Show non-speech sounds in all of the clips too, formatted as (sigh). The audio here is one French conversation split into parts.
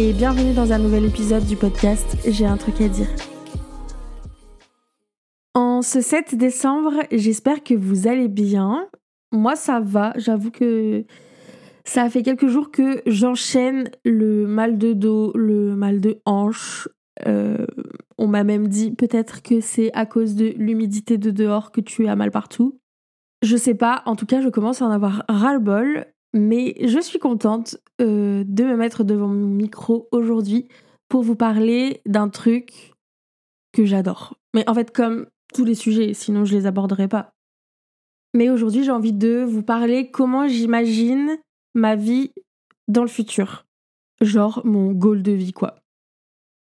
Et bienvenue dans un nouvel épisode du podcast J'ai un truc à dire. En ce 7 décembre, j'espère que vous allez bien. Moi ça va, j'avoue que ça fait quelques jours que j'enchaîne le mal de dos, le mal de hanche. Euh, on m'a même dit peut-être que c'est à cause de l'humidité de dehors que tu as mal partout. Je sais pas, en tout cas je commence à en avoir ras-le-bol. Mais je suis contente euh, de me mettre devant mon micro aujourd'hui pour vous parler d'un truc que j'adore. Mais en fait, comme tous les sujets, sinon je les aborderai pas. Mais aujourd'hui, j'ai envie de vous parler comment j'imagine ma vie dans le futur. Genre mon goal de vie, quoi.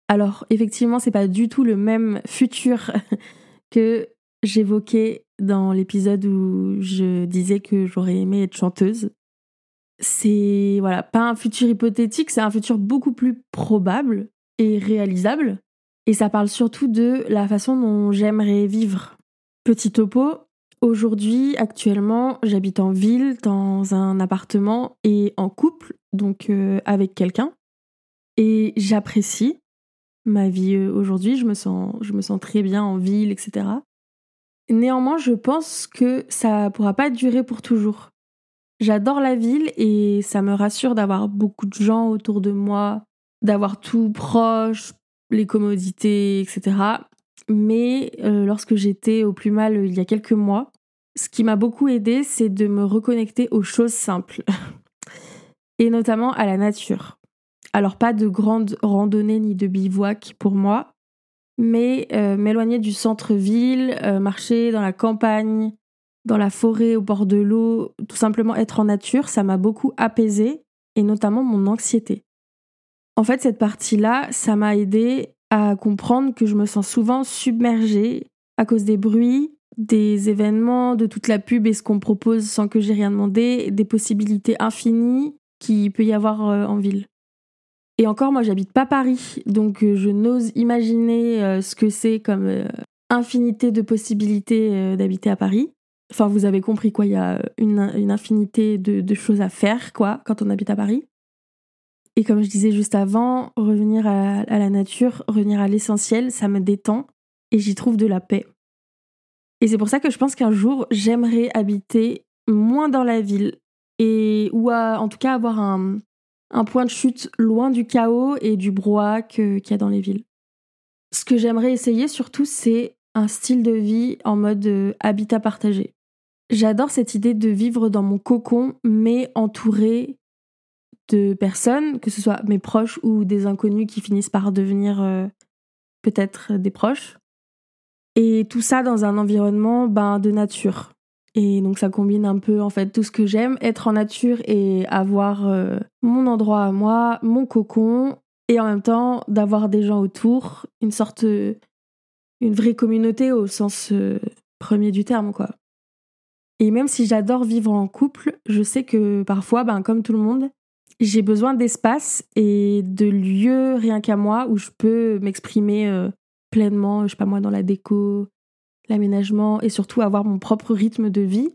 Alors, effectivement, c'est pas du tout le même futur (laughs) que j'évoquais dans l'épisode où je disais que j'aurais aimé être chanteuse c'est voilà, pas un futur hypothétique, c'est un futur beaucoup plus probable et réalisable. Et ça parle surtout de la façon dont j'aimerais vivre. Petit topo, aujourd'hui, actuellement, j'habite en ville, dans un appartement et en couple, donc euh, avec quelqu'un. Et j'apprécie ma vie euh, aujourd'hui, je, me sens, je me sens très bien en ville, etc. Néanmoins, je pense que ça pourra pas durer pour toujours. J'adore la ville et ça me rassure d'avoir beaucoup de gens autour de moi, d'avoir tout proche, les commodités, etc. Mais euh, lorsque j'étais au plus mal il y a quelques mois, ce qui m'a beaucoup aidé, c'est de me reconnecter aux choses simples. (laughs) et notamment à la nature. Alors pas de grandes randonnées ni de bivouac pour moi, mais euh, m'éloigner du centre-ville, euh, marcher dans la campagne, dans la forêt, au bord de l'eau, tout simplement être en nature, ça m'a beaucoup apaisé et notamment mon anxiété. En fait, cette partie-là, ça m'a aidé à comprendre que je me sens souvent submergée à cause des bruits, des événements, de toute la pub et ce qu'on propose sans que j'ai rien demandé, des possibilités infinies qu'il peut y avoir euh, en ville. Et encore, moi, j'habite pas Paris, donc euh, je n'ose imaginer euh, ce que c'est comme infinité de possibilités d'habiter à Paris. Enfin, vous avez compris quoi, il y a une, infinité de, choses à faire, quoi, quand on habite à Paris. Et comme je disais juste avant, revenir à, la nature, revenir à l'essentiel, ça me détend et j'y trouve de la paix. Et c'est pour ça que je pense qu'un jour, j'aimerais habiter moins dans la ville et ou en tout cas avoir un, un point de chute loin du chaos et du brouhaha qu'il y a dans les villes. Ce que j'aimerais essayer surtout, c'est un style de vie en mode euh, habitat partagé. J'adore cette idée de vivre dans mon cocon, mais entouré de personnes, que ce soit mes proches ou des inconnus qui finissent par devenir euh, peut-être des proches. Et tout ça dans un environnement ben, de nature. Et donc ça combine un peu en fait tout ce que j'aime, être en nature et avoir euh, mon endroit à moi, mon cocon, et en même temps d'avoir des gens autour, une sorte, une vraie communauté au sens euh, premier du terme quoi. Et même si j'adore vivre en couple, je sais que parfois, ben, comme tout le monde, j'ai besoin d'espace et de lieux rien qu'à moi où je peux m'exprimer euh, pleinement, je sais pas moi, dans la déco, l'aménagement et surtout avoir mon propre rythme de vie.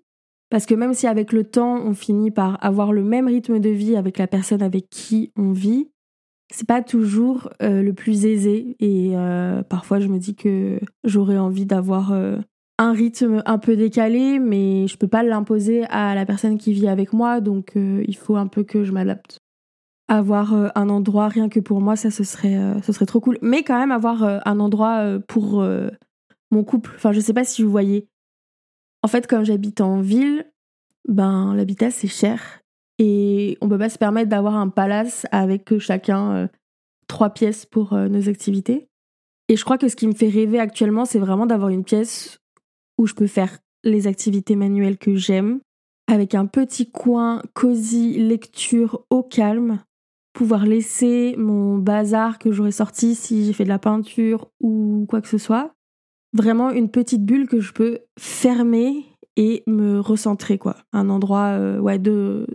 Parce que même si avec le temps, on finit par avoir le même rythme de vie avec la personne avec qui on vit, c'est pas toujours euh, le plus aisé. Et euh, parfois, je me dis que j'aurais envie d'avoir un rythme un peu décalé, mais je peux pas l'imposer à la personne qui vit avec moi, donc euh, il faut un peu que je m'adapte. Avoir euh, un endroit rien que pour moi, ça ce serait, euh, ce serait trop cool. Mais quand même avoir un endroit pour mon couple. Enfin, je sais pas si vous voyez. En fait, comme j'habite en ville, ben l'habitat c'est cher et on peut pas se permettre d'avoir un palace avec chacun trois pièces pour nos activités. Et je crois que ce qui me fait rêver actuellement, c'est vraiment d'avoir une pièce où je peux faire les activités manuelles que j'aime, avec un petit coin cosy lecture au calme, pouvoir laisser mon bazar que j'aurais sorti si j'ai fait de la peinture ou quoi que ce soit. Vraiment une petite bulle que je peux fermer et me recentrer quoi, un endroit euh, ouais de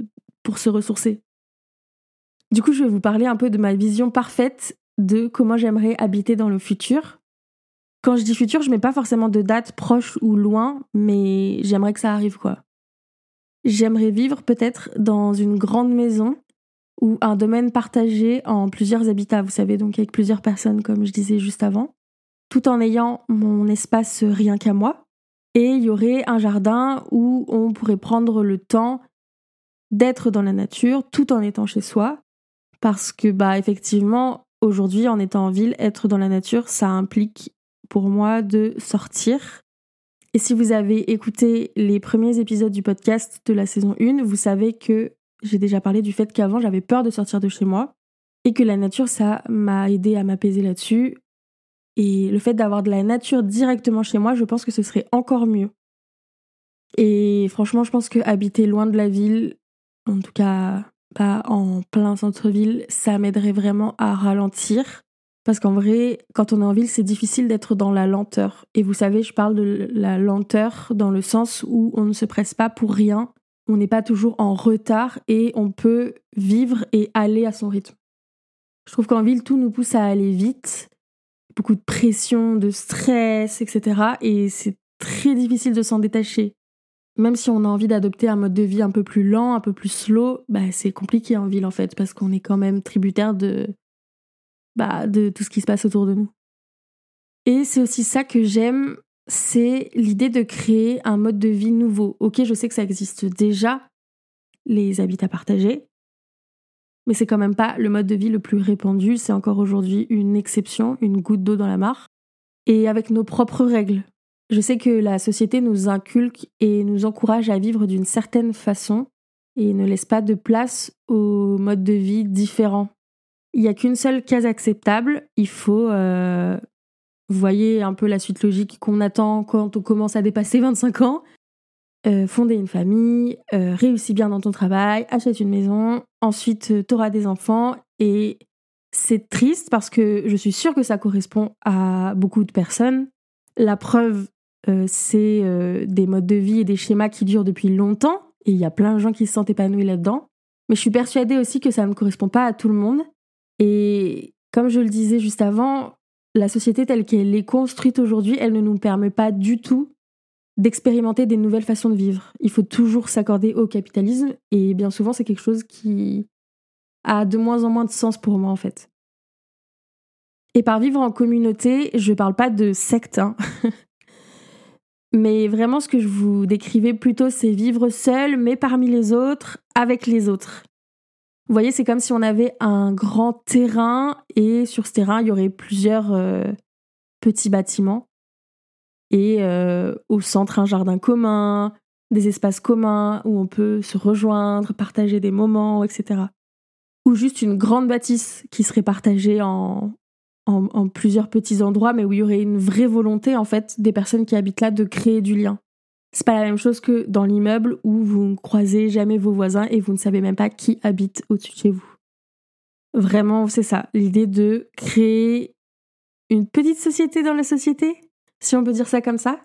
pour se ressourcer. Du coup, je vais vous parler un peu de ma vision parfaite de comment j'aimerais habiter dans le futur quand je dis futur, je mets pas forcément de date proche ou loin, mais j'aimerais que ça arrive quoi. J'aimerais vivre peut-être dans une grande maison ou un domaine partagé en plusieurs habitats, vous savez, donc avec plusieurs personnes, comme je disais juste avant, tout en ayant mon espace rien qu'à moi. Et il y aurait un jardin où on pourrait prendre le temps d'être dans la nature tout en étant chez soi. Parce que, bah, effectivement, aujourd'hui, en étant en ville, être dans la nature, ça implique pour moi de sortir. Et si vous avez écouté les premiers épisodes du podcast de la saison 1, vous savez que j'ai déjà parlé du fait qu'avant j'avais peur de sortir de chez moi et que la nature, ça m'a aidé à m'apaiser là-dessus. Et le fait d'avoir de la nature directement chez moi, je pense que ce serait encore mieux. Et franchement, je pense que habiter loin de la ville, en tout cas pas en plein centre-ville, ça m'aiderait vraiment à ralentir. Parce qu'en vrai, quand on est en ville, c'est difficile d'être dans la lenteur. Et vous savez, je parle de la lenteur dans le sens où on ne se presse pas pour rien, on n'est pas toujours en retard et on peut vivre et aller à son rythme. Je trouve qu'en ville, tout nous pousse à aller vite, beaucoup de pression, de stress, etc. Et c'est très difficile de s'en détacher. Même si on a envie d'adopter un mode de vie un peu plus lent, un peu plus slow, bah c'est compliqué en ville en fait, parce qu'on est quand même tributaire de, bah, de tout ce qui se passe autour de nous. Et c'est aussi ça que j'aime c'est l'idée de créer un mode de vie nouveau. Ok, je sais que ça existe déjà, les habitats partagés, mais c'est quand même pas le mode de vie le plus répandu, c'est encore aujourd'hui une exception, une goutte d'eau dans la mare, et avec nos propres règles. Je sais que la société nous inculque et nous encourage à vivre d'une certaine façon et ne laisse pas de place aux modes de vie différents. Il n'y a qu'une seule case acceptable, il faut euh, vous voyez un peu la suite logique qu'on attend quand on commence à dépasser 25 ans. Euh, fonder une famille, euh, réussis bien dans ton travail, achète une maison, ensuite euh, t'auras des enfants et c'est triste parce que je suis sûre que ça correspond à beaucoup de personnes. La preuve, c'est des modes de vie et des schémas qui durent depuis longtemps et il y a plein de gens qui se sentent épanouis là-dedans. Mais je suis persuadée aussi que ça ne correspond pas à tout le monde. Et comme je le disais juste avant, la société telle qu'elle est construite aujourd'hui, elle ne nous permet pas du tout d'expérimenter des nouvelles façons de vivre. Il faut toujours s'accorder au capitalisme et bien souvent c'est quelque chose qui a de moins en moins de sens pour moi en fait. Et par vivre en communauté, je parle pas de secte, hein. (laughs) mais vraiment ce que je vous décrivais plutôt c'est vivre seul mais parmi les autres, avec les autres. Vous voyez, c'est comme si on avait un grand terrain et sur ce terrain, il y aurait plusieurs euh, petits bâtiments. Et euh, au centre, un jardin commun, des espaces communs où on peut se rejoindre, partager des moments, etc. Ou juste une grande bâtisse qui serait partagée en, en plusieurs petits endroits, mais où il y aurait une vraie volonté, en fait, des personnes qui habitent là de créer du lien. C'est pas la même chose que dans l'immeuble où vous ne croisez jamais vos voisins et vous ne savez même pas qui habite au-dessus de chez vous. Vraiment, c'est ça, l'idée de créer une petite société dans la société, si on peut dire ça comme ça.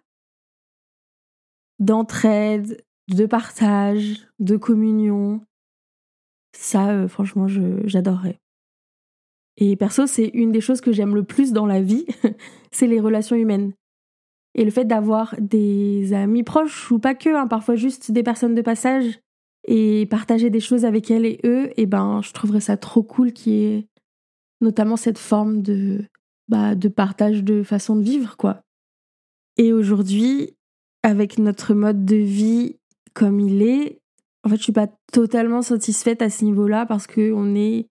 D'entraide, de partage, de communion. Ça, euh, franchement, j'adorerais. Et perso, c'est une des choses que j'aime le plus dans la vie, (laughs) c'est les relations humaines. Et le fait d'avoir des amis proches, ou pas que, hein, parfois juste des personnes de passage, et partager des choses avec elles et eux, et ben je trouverais ça trop cool qu'il y ait notamment cette forme de, bah, de partage de façon de vivre, quoi. Et aujourd'hui, avec notre mode de vie comme il est, en fait, je suis pas totalement satisfaite à ce niveau-là parce qu'on est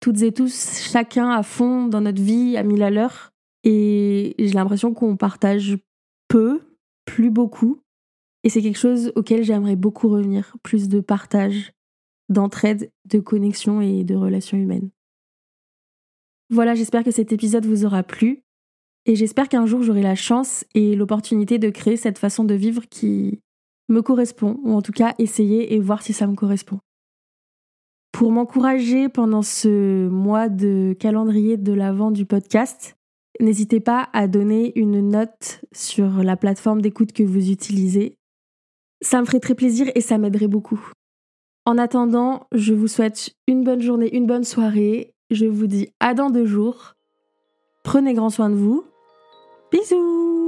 toutes et tous chacun à fond dans notre vie à mille à l'heure. Et j'ai l'impression qu'on partage plus beaucoup. Et c'est quelque chose auquel j'aimerais beaucoup revenir, plus de partage, d'entraide, de connexion et de relations humaines. Voilà, j'espère que cet épisode vous aura plu. Et j'espère qu'un jour j'aurai la chance et l'opportunité de créer cette façon de vivre qui me correspond, ou en tout cas essayer et voir si ça me correspond. Pour m'encourager pendant ce mois de calendrier de l'avant du podcast, N'hésitez pas à donner une note sur la plateforme d'écoute que vous utilisez. Ça me ferait très plaisir et ça m'aiderait beaucoup. En attendant, je vous souhaite une bonne journée, une bonne soirée. Je vous dis à dans deux jours. Prenez grand soin de vous. Bisous